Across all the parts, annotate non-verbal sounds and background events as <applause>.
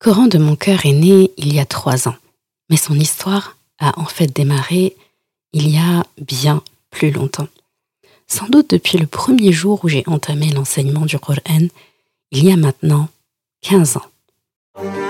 Coran de mon cœur est né il y a trois ans, mais son histoire a en fait démarré il y a bien plus longtemps. Sans doute depuis le premier jour où j'ai entamé l'enseignement du Coran, il y a maintenant 15 ans.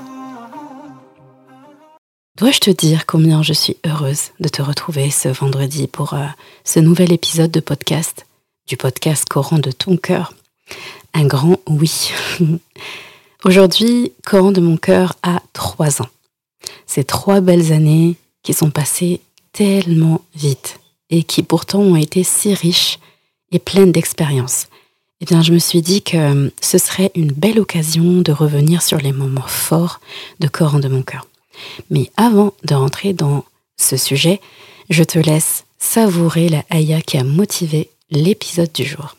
Dois-je te dire combien je suis heureuse de te retrouver ce vendredi pour euh, ce nouvel épisode de podcast, du podcast Coran de ton cœur Un grand oui. <laughs> Aujourd'hui, Coran de mon cœur a trois ans. Ces trois belles années qui sont passées tellement vite et qui pourtant ont été si riches et pleines d'expériences. Eh bien, je me suis dit que euh, ce serait une belle occasion de revenir sur les moments forts de Coran de mon cœur. Mais avant de rentrer dans ce sujet, je te laisse savourer la ayah qui a motivé l'épisode du jour.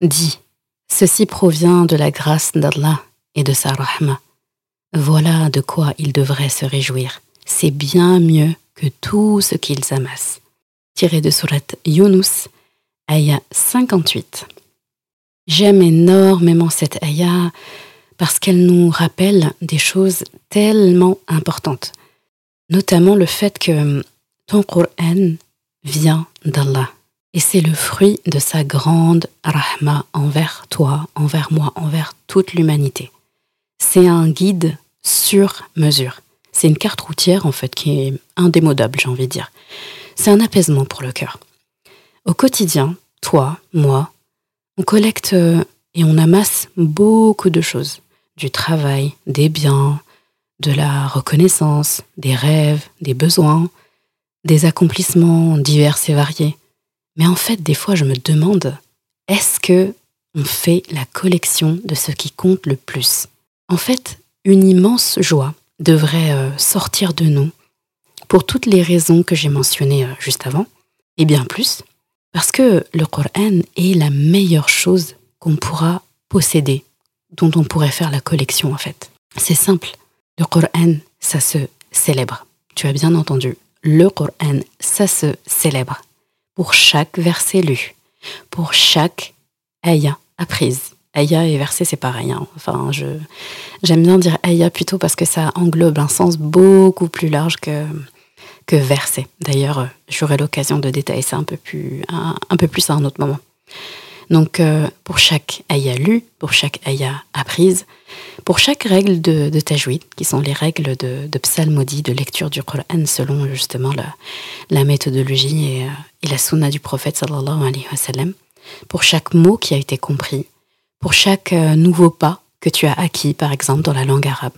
Dis, ceci provient de la grâce d'Allah et de sa rahma. Voilà de quoi ils devraient se réjouir. C'est bien mieux que tout ce qu'ils amassent. Tiré de Surat Yunus, Aya 58. J'aime énormément cette Aya parce qu'elle nous rappelle des choses tellement importantes, notamment le fait que ton Qur'an vient d'Allah et c'est le fruit de sa grande rahma envers toi, envers moi, envers toute l'humanité. C'est un guide sur mesure. C'est une carte routière en fait qui est indémodable, j'ai envie de dire. C'est un apaisement pour le cœur. Au quotidien, toi, moi, on collecte euh, et on amasse beaucoup de choses. Du travail, des biens, de la reconnaissance, des rêves, des besoins, des accomplissements divers et variés. Mais en fait, des fois, je me demande, est-ce que on fait la collection de ce qui compte le plus? En fait, une immense joie devrait euh, sortir de nous pour toutes les raisons que j'ai mentionnées euh, juste avant, et bien plus, parce que le Coran est la meilleure chose qu'on pourra posséder, dont on pourrait faire la collection en fait. C'est simple, le Coran, ça se célèbre. Tu as bien entendu, le Coran, ça se célèbre. Pour chaque verset lu, pour chaque ayah apprise, Aya et verset, c'est pareil. Hein. Enfin, je, j'aime bien dire Aya plutôt parce que ça englobe un sens beaucoup plus large que, que verset. D'ailleurs, euh, j'aurai l'occasion de détailler ça un peu plus, un, peu plus à un autre moment. Donc, euh, pour chaque Aya lu, pour chaque Aya apprise, pour chaque règle de, de qui sont les règles de, de psalmodie, de lecture du Coran selon justement la, la méthodologie et, euh, et la sunna du prophète sallallahu alayhi wa sallam, pour chaque mot qui a été compris, pour chaque euh, nouveau pas que tu as acquis, par exemple, dans la langue arabe.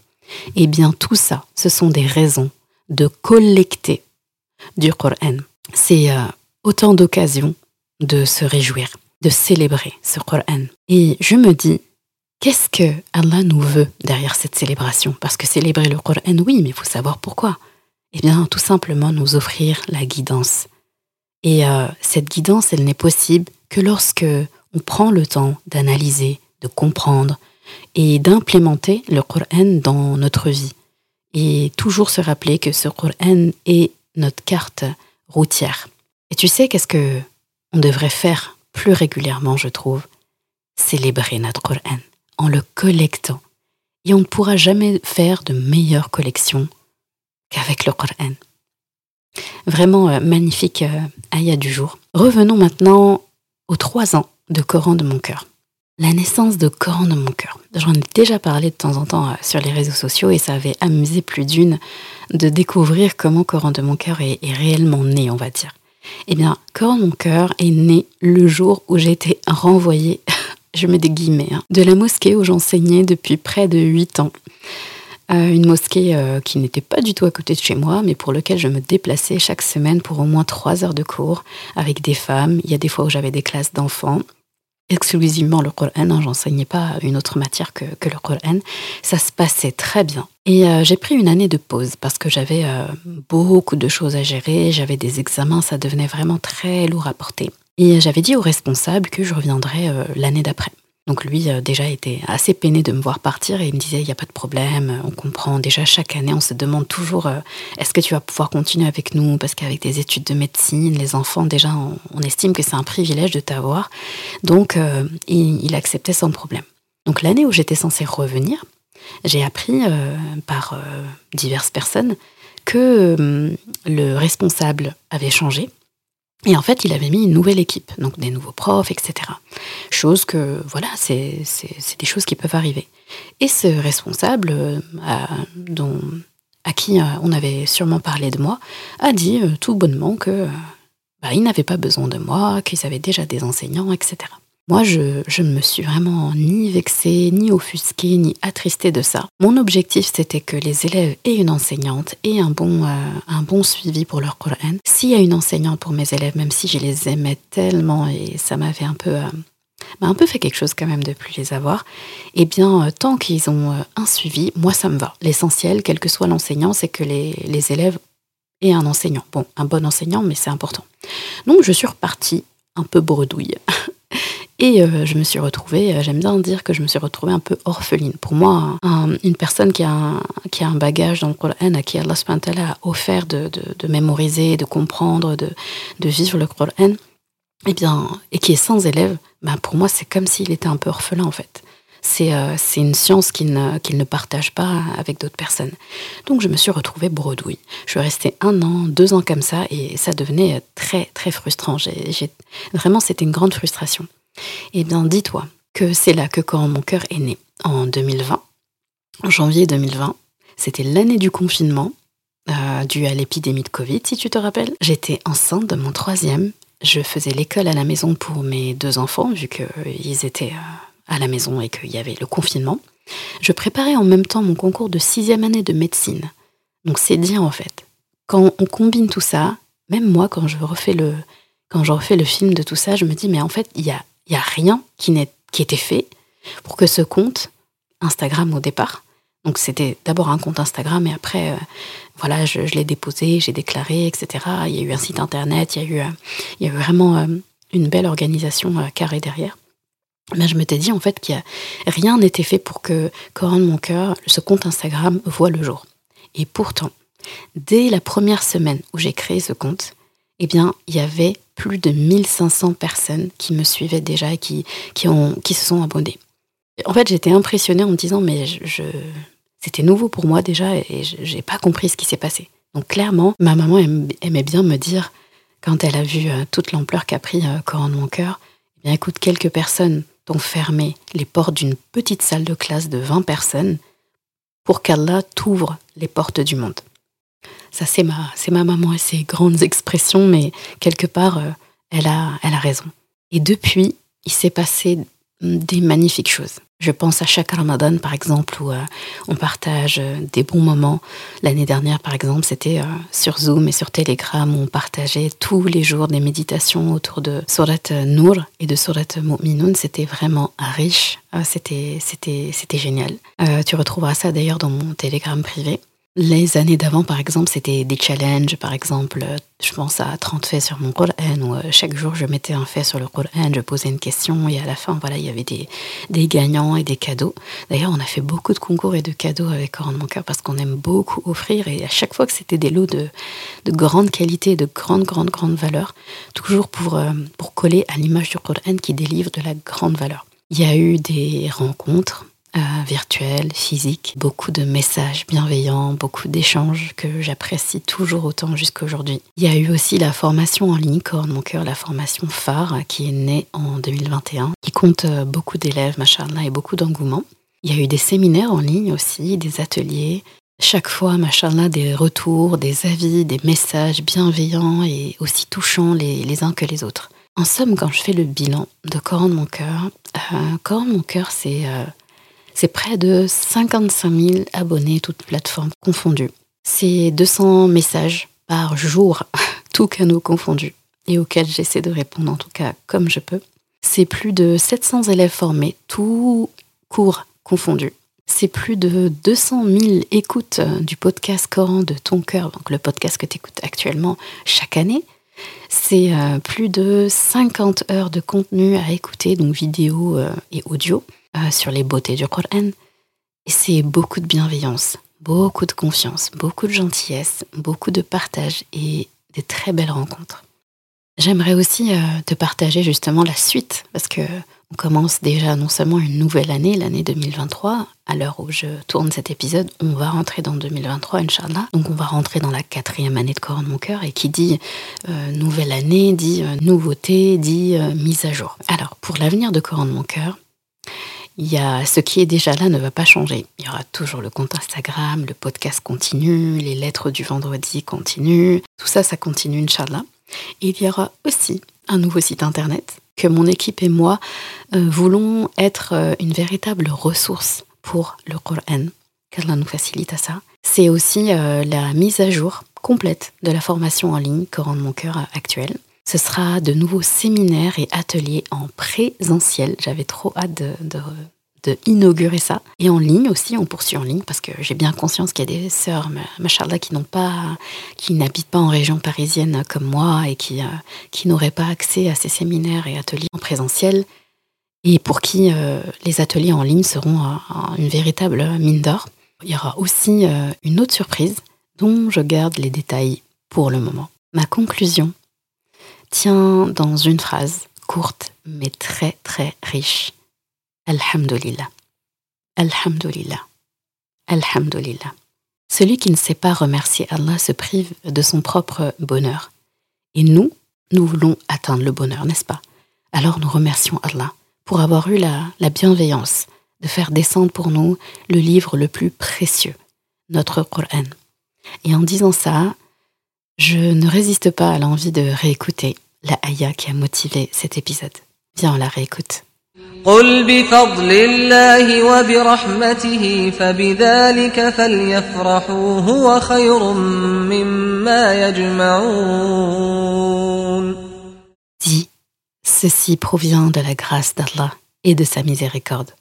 Eh bien, tout ça, ce sont des raisons de collecter du Coran. C'est euh, autant d'occasions de se réjouir, de célébrer ce Coran. Et je me dis, qu'est-ce que Allah nous veut derrière cette célébration? Parce que célébrer le Coran, oui, mais il faut savoir pourquoi. Eh bien, tout simplement nous offrir la guidance. Et euh, cette guidance, elle n'est possible que lorsque on prend le temps d'analyser, de comprendre et d'implémenter le Coran dans notre vie. et toujours se rappeler que ce Coran est notre carte routière. Et tu sais qu'est-ce que on devrait faire plus régulièrement, je trouve? Célébrer notre Coran en le collectant. Et on ne pourra jamais faire de meilleure collection qu'avec le Coran. Vraiment euh, magnifique euh, ayah du jour. Revenons maintenant aux trois ans de Coran de mon cœur. La naissance de Coran de mon cœur. J'en ai déjà parlé de temps en temps euh, sur les réseaux sociaux et ça avait amusé plus d'une de découvrir comment Coran de mon cœur est, réellement né, on va dire. Eh bien, Coran de mon cœur est né le jour où j'ai été renvoyée, <laughs> je mets des guillemets, hein, de la mosquée où j'enseignais depuis près de huit ans. Euh, une mosquée euh, qui n'était pas du tout à côté de chez moi, mais pour lequel je me déplaçais chaque semaine pour au moins trois heures de cours avec des femmes. Il y a des fois où j'avais des classes d'enfants exclusivement le Coran, hein, j'enseignais pas une autre matière que, le Coran. Ça se passait très bien. Et euh, j'ai pris une année de pause parce que j'avais beaucoup de choses à gérer, j'avais des examens, ça devenait vraiment très lourd à porter. Et j'avais dit au responsable que je reviendrais l'année d'après. Donc lui euh, déjà était assez peiné de me voir partir et il me disait il n'y a pas de problème, on comprend. Déjà chaque année on se demande toujours euh, est-ce que tu vas pouvoir continuer avec nous? Parce qu'avec des études de médecine, les enfants déjà on, estime que c'est un privilège de t'avoir. Donc euh, il, acceptait sans problème. Donc l'année où j'étais censée revenir, j'ai appris par diverses personnes que le responsable avait changé et en fait, il avait mis une nouvelle équipe, donc des nouveaux profs, etc. Chose que, voilà, c'est des choses qui peuvent arriver. Et ce responsable, euh, à, qui euh, on avait sûrement parlé de moi, a dit euh, tout bonnement que bah, il n'avait pas besoin de moi, qu'ils avaient déjà des enseignants, etc. Moi, je, ne me suis vraiment ni vexée, ni offusquée, ni attristée de ça. Mon objectif, c'était que les élèves aient une enseignante et un bon, euh, un bon suivi pour leur Coran. S'il y a une enseignante pour mes élèves, même si je les aimais tellement et ça m'avait un peu... Euh, un peu fait quelque chose quand même de plus les avoir, eh bien, euh, tant qu'ils ont un suivi, moi, ça me va. L'essentiel, quel que soit l'enseignant, c'est que les élèves aient un enseignant. Bon, un bon enseignant, mais c'est important. Donc, je suis repartie un peu bredouille <laughs> Et euh, je me suis retrouvée, euh, j'aime bien dire que je me suis retrouvée un peu orpheline. Pour moi, une personne qui a, un, qui a un bagage dans le Coran, à qui Allah a offert de, de, mémoriser, de comprendre, de, de vivre le Coran, eh bien, et qui est sans élève, ben pour moi, c'est comme s'il était un peu orphelin en fait. C'est euh, une science qu'il ne, qu'il ne partage pas avec d'autres personnes. Donc je me suis retrouvée bredouille. Je suis restée un an, deux ans comme ça, et ça devenait très, très frustrant. J'ai vraiment, c'était une grande frustration. Eh bien, dis-toi que c'est là que quand mon cœur est né, en 2020, en janvier 2020. C'était l'année du confinement, euh, dû à l'épidémie de Covid, si tu te rappelles. J'étais enceinte de mon troisième. Je faisais l'école à la maison pour mes deux enfants, vu qu'ils étaient euh, à la maison et qu'il y avait le confinement. Je préparais en même temps mon concours de sixième année de médecine. Donc c'est dire en fait. Quand on combine tout ça, même moi, quand je refais le, quand je refais le film de tout ça, je me dis, mais en fait, il y a il n'y a rien qui, qui était fait pour que ce compte Instagram au départ, donc c'était d'abord un compte Instagram et après, euh, voilà, je, l'ai déposé, j'ai déclaré, etc. Il y a eu un site internet, il y a eu, euh, il y a vraiment euh, une belle organisation carrée derrière. Mais je m'étais dit en fait qu'il rien n'était fait pour que Coran de mon cœur, ce compte Instagram, voit le jour. Et pourtant, dès la première semaine où j'ai créé ce compte, eh bien, il y avait plus de 1500 personnes qui me suivaient déjà et qui, qui, se sont abonnées. En fait, j'étais impressionnée en me disant, mais je, c'était nouveau pour moi déjà et je n'ai pas compris ce qui s'est passé. Donc clairement, ma maman aimait bien me dire, quand elle a vu euh, toute l'ampleur qu'a pris euh, Coran de mon cœur, eh bien écoute, quelques personnes t'ont fermé les portes d'une petite salle de classe de 20 personnes pour qu'Allah t'ouvre les portes du monde. Ça, c'est ma, c'est ma maman et ses grandes expressions, mais quelque part, euh, elle, a, elle a raison. Et depuis, il s'est passé des magnifiques choses. Je pense à chaque Ramadan, par exemple, où euh, on partage euh, des bons moments. L'année dernière, par exemple, c'était sur Zoom et sur Telegram où on partageait tous les jours des méditations autour de Surat Nour et de Surat Mu'minun. C'était vraiment riche. c'était, c'était, c'était génial. tu retrouveras ça d'ailleurs dans mon Telegram privé. Les années d'avant, par exemple, c'était des challenges. Par exemple, je pense à 30 faits sur mon Coran, où euh, chaque jour je mettais un fait sur le Coran, je posais une question, et à la fin, voilà, il y avait des, des gagnants et des cadeaux. D'ailleurs, on a fait beaucoup de concours et de cadeaux avec Coran de mon cœur parce qu'on aime beaucoup offrir, et à chaque fois que c'était des lots de, de grande qualité, de grande, grande, grande valeur, toujours pour, euh, pour coller à l'image du Coran qui délivre de la grande valeur. Il y a eu des rencontres euh, virtuel, physique, beaucoup de messages bienveillants, beaucoup d'échanges que j'apprécie toujours autant jusqu'à aujourd'hui. Il y a eu aussi la formation en ligne Corps mon cœur, la formation phare qui est née en 2021, qui compte euh, beaucoup d'élèves, machallah, et beaucoup d'engouement. Il y a eu des séminaires en ligne aussi, des ateliers. Chaque fois, machallah, des retours, des avis, des messages bienveillants et aussi touchants les, uns que les autres. En somme, quand je fais le bilan de Coran de mon cœur, euh, Coran mon cœur, c'est c'est près de 55 000 abonnés, toutes plateformes confondues. C'est 200 messages par jour, <laughs> tous canaux confondus, et auxquels j'essaie de répondre en tout cas comme je peux. C'est plus de 700 élèves formés, tous cours confondus. C'est plus de 200 000 écoutes du podcast Coran de ton cœur, donc le podcast que tu écoutes actuellement chaque année. C'est euh, plus de 50 heures de contenu à écouter, donc vidéo euh, et audio. Euh, sur les beautés du Coran. Et c'est beaucoup de bienveillance, beaucoup de confiance, beaucoup de gentillesse, beaucoup de partage et des très belles rencontres. J'aimerais aussi te partager justement la suite, parce que on commence déjà non seulement une nouvelle année, l'année 2023, à l'heure où je tourne cet épisode, on va rentrer dans 2023, Inch'Allah. Donc on va rentrer dans la quatrième année de Coran de mon cœur, et qui dit euh, nouvelle année, dit nouveauté, dit mise à jour. Alors pour l'avenir de Coran de mon cœur, il y a ce qui est déjà là ne va pas changer. Il y aura toujours le compte Instagram, le podcast continue, les lettres du vendredi continuent. Tout ça, ça continue, Inch'Allah. Et il y aura aussi un nouveau site internet que mon équipe et moi euh, voulons être euh, une véritable ressource pour le Coran. Qu'Allah nous facilite à ça. C'est aussi euh, la mise à jour complète de la formation en ligne Coran de mon cœur actuelle. Ce sera de nouveaux séminaires et ateliers en présentiel. J'avais trop hâte de, de, inaugurer ça. Et en ligne aussi, on poursuit en ligne parce que j'ai bien conscience qu'il y a des sœurs, machallah, qui n'ont pas, qui n'habitent pas en région parisienne comme moi et qui, euh, qui n'auraient pas accès à ces séminaires et ateliers en présentiel et pour qui euh, les ateliers en ligne seront une véritable mine d'or. Il y aura aussi euh, une autre surprise dont je garde les détails pour le moment. Ma conclusion tient dans une phrase courte mais très très riche. Alhamdulillah. Alhamdulillah. Alhamdulillah. Celui qui ne sait pas remercier Allah se prive de son propre bonheur. Et nous, nous voulons atteindre le bonheur, n'est-ce pas? Alors nous remercions Allah pour avoir eu la, la bienveillance de faire descendre pour nous le livre le plus précieux, notre Coran. Et en disant ça, je ne résiste pas à l'envie de réécouter la ayah qui a motivé cet épisode. Viens, on la réécoute. Dis, ceci provient de la grâce d'Allah et de sa miséricorde.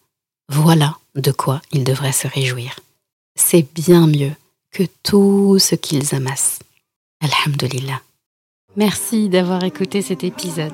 Voilà de quoi ils devraient se réjouir. C'est bien mieux que tout ce qu'ils amassent. Alhamdulillah. Merci d'avoir écouté cet épisode.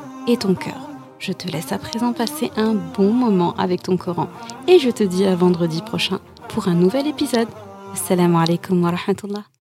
et ton cœur. Je te laisse à présent passer un bon moment avec ton Coran et je te dis à vendredi prochain pour un nouvel épisode. Assalamu alaikum wa rahmatullah.